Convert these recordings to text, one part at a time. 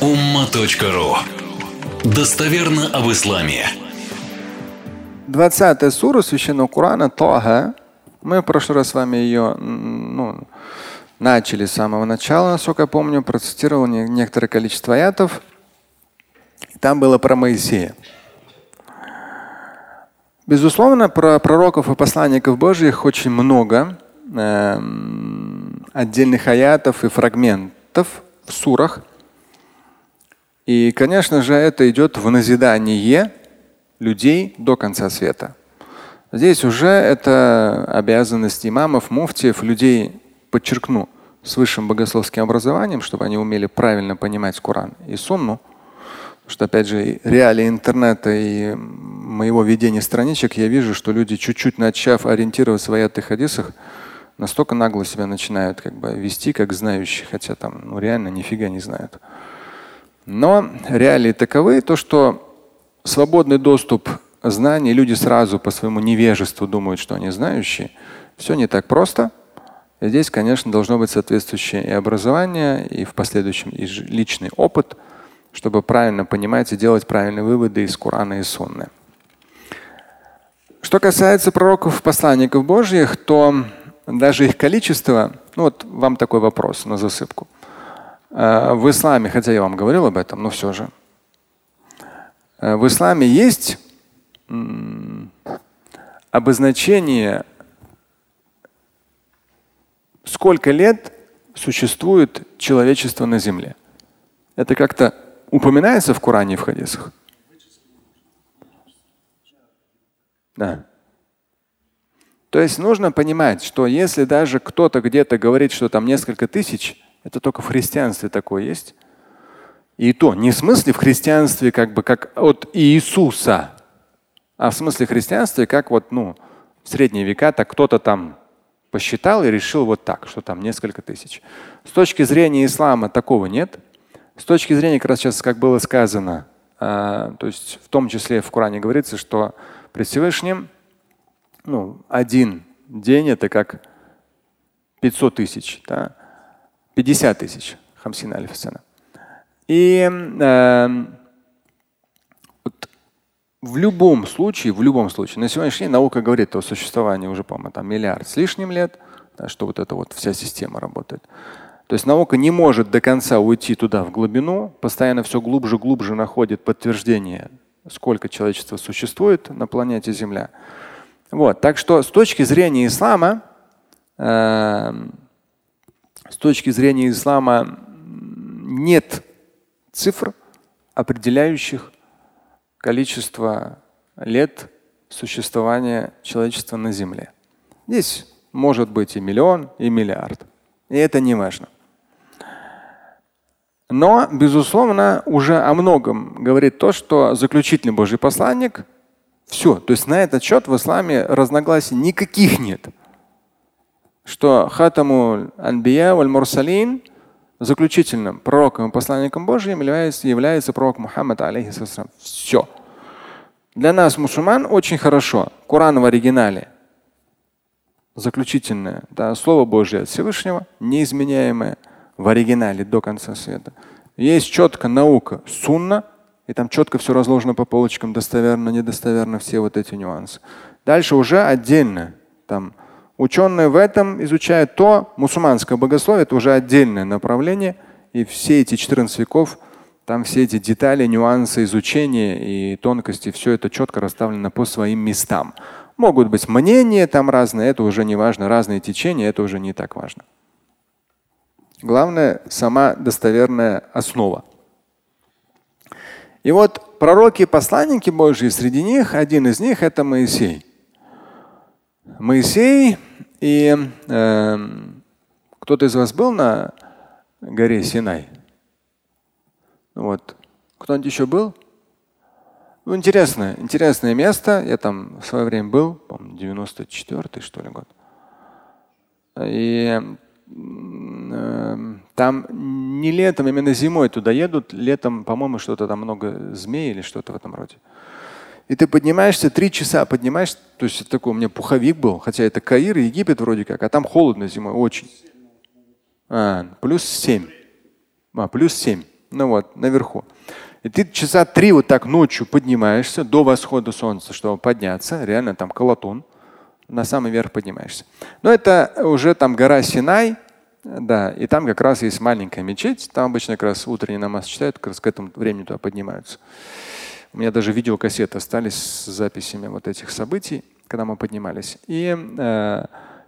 umma.ru Достоверно об исламе. 20 сура Священного Корана Тоха. Мы в прошлый раз с вами ее ну, начали с самого начала, насколько я помню, процитировал некоторое количество аятов. Там было про Моисея. Безусловно, про пророков и посланников Божьих очень много э, отдельных аятов и фрагментов в сурах. И, конечно же, это идет в назидание людей до конца света. Здесь уже это обязанность имамов, муфтиев, людей, подчеркну, с высшим богословским образованием, чтобы они умели правильно понимать Коран и Сунну. Потому что, опять же, реалии интернета и моего ведения страничек, я вижу, что люди, чуть-чуть начав ориентироваться в аятах хадисах, настолько нагло себя начинают как бы вести, как знающие, хотя там ну, реально нифига не знают. Но реалии таковы, то, что свободный доступ знаний, люди сразу по своему невежеству думают, что они знающие. Все не так просто. И здесь, конечно, должно быть соответствующее и образование, и в последующем и личный опыт, чтобы правильно понимать и делать правильные выводы из Корана и Сунны. Что касается пророков, посланников Божьих, то даже их количество, ну вот вам такой вопрос на засыпку. Э, в исламе, хотя я вам говорил об этом, но все же. Э, в исламе есть обозначение, сколько лет существует человечество на Земле. Это как-то упоминается в Коране и в хадисах? Да. То есть нужно понимать, что если даже кто-то где-то говорит, что там несколько тысяч, это только в христианстве такое есть. И то не в смысле в христианстве как бы как от Иисуса, а в смысле христианстве как вот ну в средние века так кто-то там посчитал и решил вот так, что там несколько тысяч. С точки зрения ислама такого нет. С точки зрения, как раз сейчас, как было сказано, э, то есть в том числе в Коране говорится, что при Всевышнем ну, один день это как 500 тысяч, да? 50 тысяч. Хамсин алифсана. И э, вот в любом случае, в любом случае, на сегодняшний день наука говорит о существовании уже, по-моему, там миллиард с лишним лет, что вот эта вот вся система работает. То есть наука не может до конца уйти туда в глубину, постоянно все глубже, глубже находит подтверждение, сколько человечества существует на планете Земля. Вот, так что с точки зрения ислама, э, с точки зрения ислама нет цифр, определяющих количество лет существования человечества на Земле. Здесь может быть и миллион, и миллиард. И это не важно. Но, безусловно, уже о многом говорит то, что заключительный Божий посланник все. То есть на этот счет в исламе разногласий никаких нет. Что хатаму анбия валь мурсалин заключительным пророком и посланником Божьим является, является пророк Мухаммад алейхиссалам. Все. Для нас, мусульман, очень хорошо. Коран в оригинале. Заключительное да, Слово Божье от Всевышнего, неизменяемое в оригинале до конца света. Есть четко наука, сунна, и там четко все разложено по полочкам, достоверно, недостоверно, все вот эти нюансы. Дальше уже отдельно. Там ученые в этом изучают то, мусульманское богословие это уже отдельное направление. И все эти 14 веков, там все эти детали, нюансы изучения и тонкости, все это четко расставлено по своим местам. Могут быть мнения там разные, это уже не важно, разные течения, это уже не так важно. Главное сама достоверная основа. И вот пророки и посланники Божьи, среди них один из них это Моисей. Моисей и э, кто-то из вас был на горе Синай? Вот. Кто-нибудь еще был? Ну, интересное, интересное место. Я там в свое время был, по-моему, 94 что ли год. И Эм, там не летом, именно зимой туда едут. Летом, по-моему, что-то там много змей или что-то в этом роде. И ты поднимаешься, три часа поднимаешься, то есть такой у меня пуховик был, хотя это Каир, Египет вроде как, а там холодно зимой очень. А, плюс семь. А, плюс семь. ну вот, наверху. И ты часа три вот так ночью поднимаешься до восхода солнца, чтобы подняться. Реально там колотун. На самый верх поднимаешься. Но это уже там гора Синай. Да, и там как раз есть маленькая мечеть. Там обычно как раз утренний намаз читают, как раз к этому времени туда поднимаются. У меня даже видеокассеты остались с записями вот этих событий, когда мы поднимались. И э,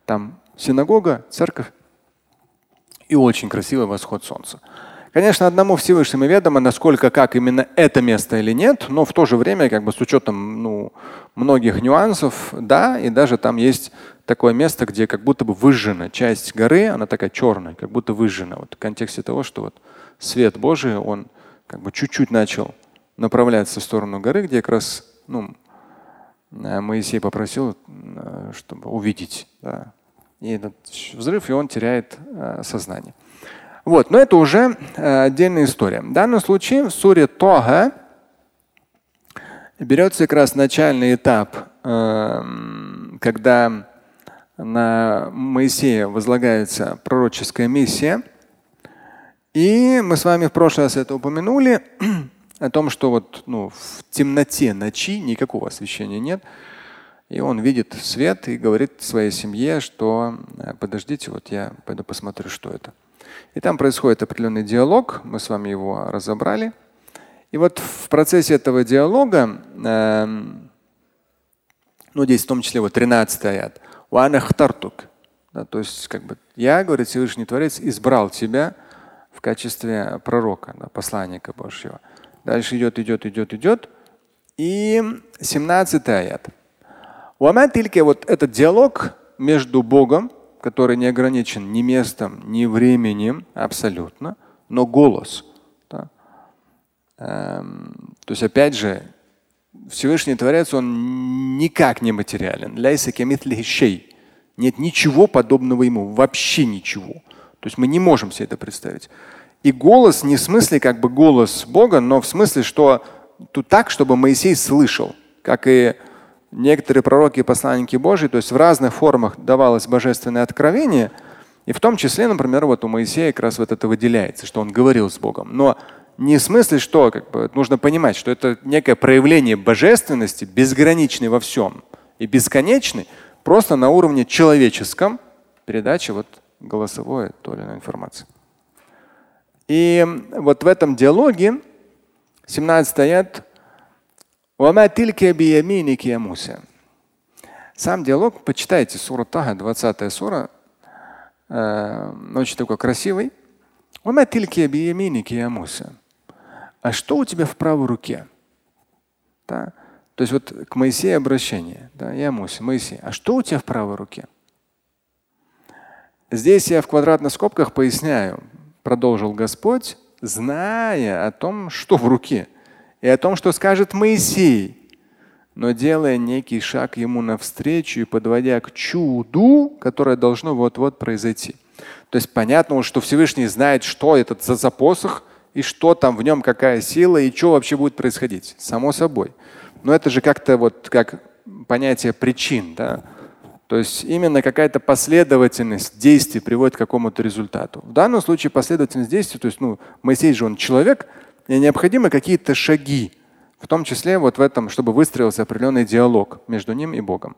там синагога, церковь и очень красивый восход солнца. Конечно, одному Всевышнему ведомо, насколько как именно это место или нет, но в то же время, как бы с учетом ну, многих нюансов, да, и даже там есть такое место, где как будто бы выжжена часть горы, она такая черная, как будто выжжена. Вот в контексте того, что вот свет Божий, он как бы чуть-чуть начал направляться в сторону горы, где как раз ну, э, Моисей попросил, э, чтобы увидеть. Да. И этот взрыв, и он теряет э, сознание. Вот, но это уже отдельная история. В данном случае в суре Тога берется как раз начальный этап, э, когда на Моисея возлагается пророческая миссия. И мы с вами в прошлый раз это упомянули о том, что вот ну, в темноте ночи никакого освещения нет. И он видит свет и говорит своей семье, что «Э, подождите, вот я пойду посмотрю, что это. И там происходит определенный диалог, мы с вами его разобрали. И вот в процессе этого диалога, э, ну здесь в том числе вот 13 аят, да, то есть как бы я, говорит Всевышний Творец, избрал тебя в качестве пророка, да, посланника Божьего. Дальше идет, идет, идет, идет. И 17 аят. Вот этот диалог между Богом который не ограничен ни местом, ни временем, абсолютно, но голос. Да? Эм, то есть, опять же, Всевышний Творец, он никак не материален. Нет ничего подобного ему, вообще ничего. То есть мы не можем себе это представить. И голос не в смысле как бы голос Бога, но в смысле, что тут так, чтобы Моисей слышал, как и некоторые пророки и посланники Божьи, то есть в разных формах давалось божественное откровение, и в том числе, например, вот у Моисея как раз вот это выделяется, что он говорил с Богом. Но не в смысле, что как бы, нужно понимать, что это некое проявление божественности, безграничной во всем и бесконечной, просто на уровне человеческом передачи вот голосовой той или иной информации. И вот в этом диалоге 17 аят сам диалог, почитайте сура Тага, 20 сура, э, очень такой красивый. А что у тебя в правой руке? Да? То есть вот к Моисею обращение. Да, я Муся, Моисей, а что у тебя в правой руке? Здесь я в квадратных скобках поясняю, продолжил Господь, зная о том, что в руке и о том, что скажет Моисей, но делая некий шаг ему навстречу и подводя к чуду, которое должно вот-вот произойти. То есть понятно, что Всевышний знает, что это за, за посох и что там в нем, какая сила и что вообще будет происходить. Само собой. Но это же как-то вот как понятие причин. Да? То есть именно какая-то последовательность действий приводит к какому-то результату. В данном случае последовательность действий, то есть ну, Моисей же он человек, и необходимы какие-то шаги, в том числе вот в этом, чтобы выстроился определенный диалог между ним и Богом.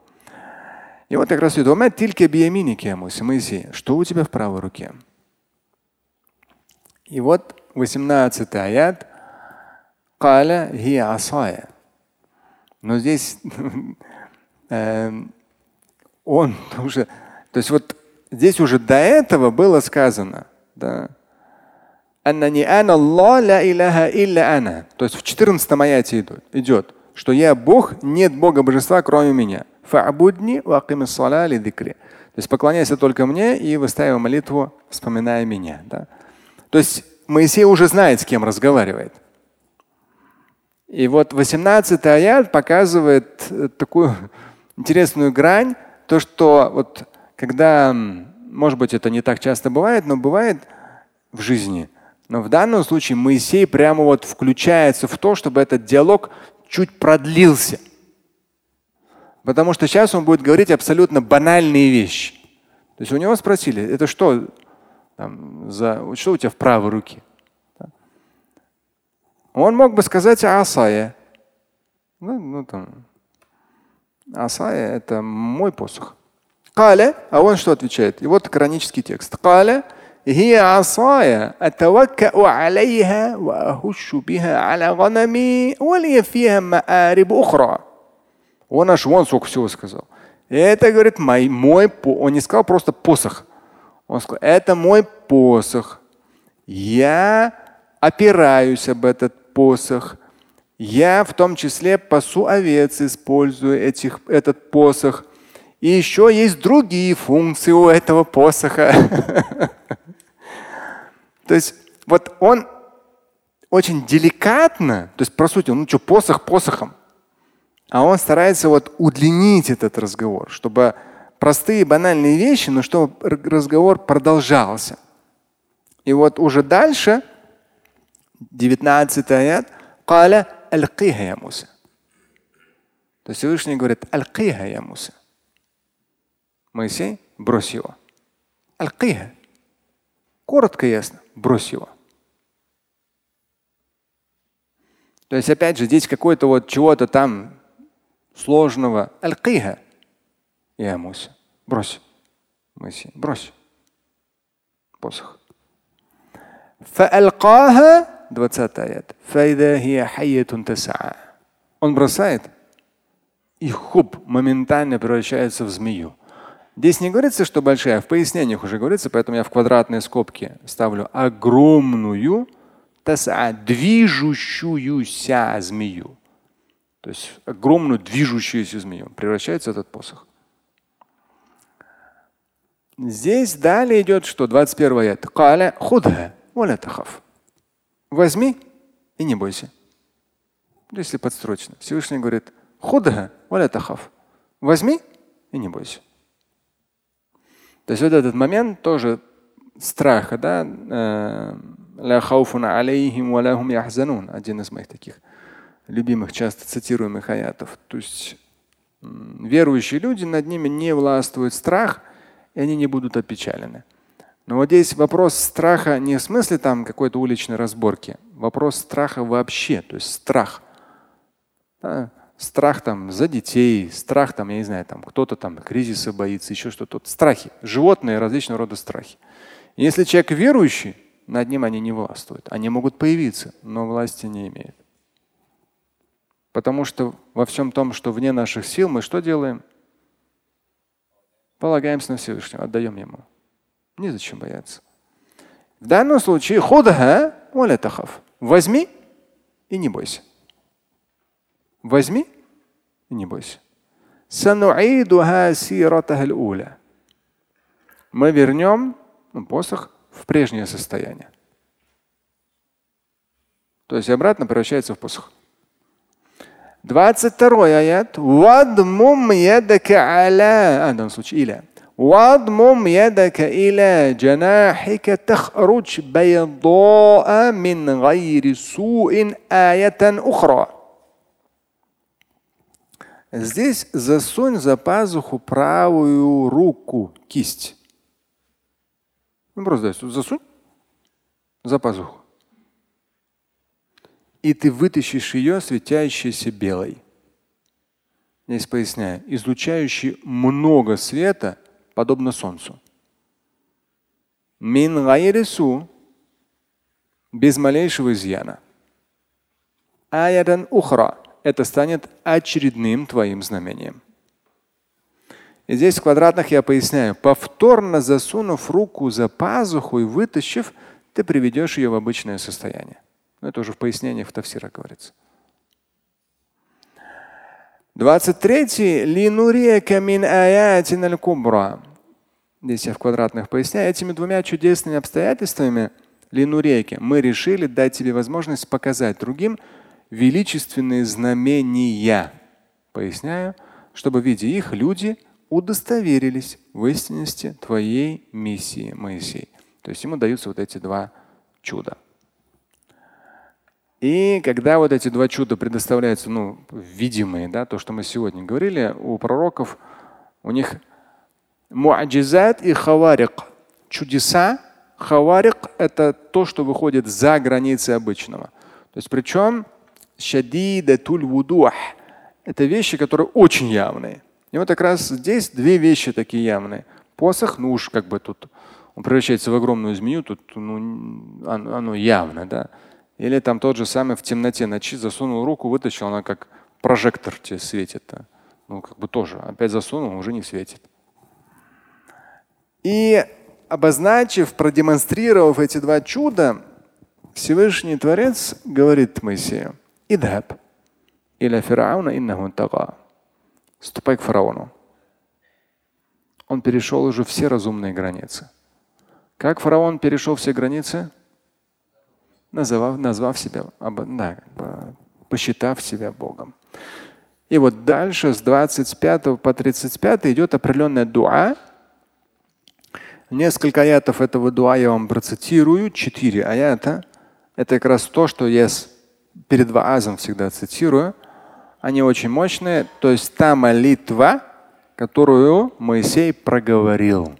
И вот как раз идет, тильки бияминики Моисей, что у тебя в правой руке? И вот 18 аят. Каля асая. Но здесь э, он уже, то есть вот здесь уже до этого было сказано, да. То есть в 14 аяте идет, идет, что я Бог, нет Бога божества, кроме меня. То есть поклоняйся только мне и выставив молитву, вспоминая меня. Да? То есть Моисей уже знает, с кем разговаривает. И вот 18 аят показывает э, такую интересную грань, то, что вот когда, может быть, это не так часто бывает, но бывает в жизни – но в данном случае Моисей прямо вот включается в то, чтобы этот диалог чуть продлился. Потому что сейчас он будет говорить абсолютно банальные вещи. То есть у него спросили, это что, там, за, что у тебя в правой руке? Он мог бы сказать асая. Ну, ну там. Асая это мой посох. Каля, а он что отвечает? И вот канонический текст. Каля هي عصاي أتوكأ عليها وأهش بها على غنمي ولي فيها مآرب أخرى. Он аж вон сколько всего сказал. Это, говорит, мой, мой, он не сказал просто посох. Он сказал, это мой посох. Я опираюсь об этот посох. Я в том числе пасу овец, использую этих, этот посох. И еще есть другие функции у этого посоха. То есть вот он очень деликатно, то есть по сути, ну что, посох посохом, а он старается вот удлинить этот разговор, чтобы простые банальные вещи, но чтобы разговор продолжался. И вот уже дальше, 19 аят, قال ألقيها يا موسى. То есть Всевышний говорит, алькиха я Муса. Моисей, брось его. Алькиха. Коротко и ясно брось его. То есть, опять же, здесь какое-то вот чего-то там сложного. Аль-Киха. Я Муса. Брось. Моисей. Брось. Посох. فألقاها 20 аят. Он бросает, и хуб моментально превращается в змею. Здесь не говорится, что большая, в пояснениях уже говорится, поэтому я в квадратные скобки ставлю огромную таса, движущуюся змею. То есть огромную движущуюся змею превращается этот посох. Здесь далее идет что? 21 аят. Каля худха, валя тахав. Возьми и не бойся. Если подстрочно. Всевышний говорит, худха Возьми и не бойся. То есть вот этот момент тоже страха, да, э, один из моих таких любимых, часто цитируемых аятов. То есть верующие люди, над ними не властвует страх, и они не будут опечалены. Но вот здесь вопрос страха не в смысле там какой-то уличной разборки, вопрос страха вообще, то есть страх. Да? страх там за детей, страх там, я не знаю, там кто-то там кризиса боится, еще что-то. Страхи, животные, различного рода страхи. Если человек верующий, над ним они не властвуют. Они могут появиться, но власти не имеют. Потому что во всем том, что вне наших сил, мы что делаем? Полагаемся на Всевышнего, отдаем ему. Незачем бояться. В данном случае худха возьми и не бойся. Возьми и не бойся. Мы вернем ну, посох в прежнее состояние. То есть обратно превращается в посох. 22 аят. А, в данном случае иля. واضمم يدك إلى جناحك تخرج بيضاء من غير سوء آية أخرى Здесь засунь за пазуху правую руку, кисть. Ну, просто засунь за пазуху. И ты вытащишь ее, светящейся белой. Здесь поясняю, излучающий много света, подобно солнцу. Мин гайрису без малейшего изъяна. Аядан ухра это станет очередным твоим знамением. И здесь в квадратных я поясняю, повторно засунув руку за пазуху и вытащив, ты приведешь ее в обычное состояние. Но это уже в пояснениях в Тавсира говорится. 23. Линурека мин аятин кубра. Здесь я в квадратных поясняю. Этими двумя чудесными обстоятельствами линуреки мы решили дать тебе возможность показать другим, величественные знамения. Поясняю, чтобы, видя их, люди удостоверились в истинности твоей миссии, Моисей. То есть ему даются вот эти два чуда. И когда вот эти два чуда предоставляются, ну, видимые, да, то, что мы сегодня говорили, у пророков, у них муаджизат и хаварик. Чудеса, хаварик – это то, что выходит за границы обычного – То есть причем шадидатуль вудух – это вещи, которые очень явные. И вот как раз здесь две вещи такие явные. Посох, ну уж как бы тут он превращается в огромную змею, тут ну, оно, явно, да. Или там тот же самый в темноте ночи засунул руку, вытащил, она как прожектор тебе светит. Ну, как бы тоже. Опять засунул, уже не светит. И обозначив, продемонстрировав эти два чуда, Всевышний Творец говорит Моисею, «Идхаб иля фирауна иннаху тага». Ступай к фараону. Он перешел уже все разумные границы. Как фараон перешел все границы? Назвав, назвав себя, да, посчитав себя Богом. И вот дальше с 25 по 35 идет определенная дуа. Несколько аятов этого дуа я вам процитирую. Четыре аята. Это как раз то, что я перед ваазом всегда цитирую. Они очень мощные. То есть та молитва, которую Моисей проговорил.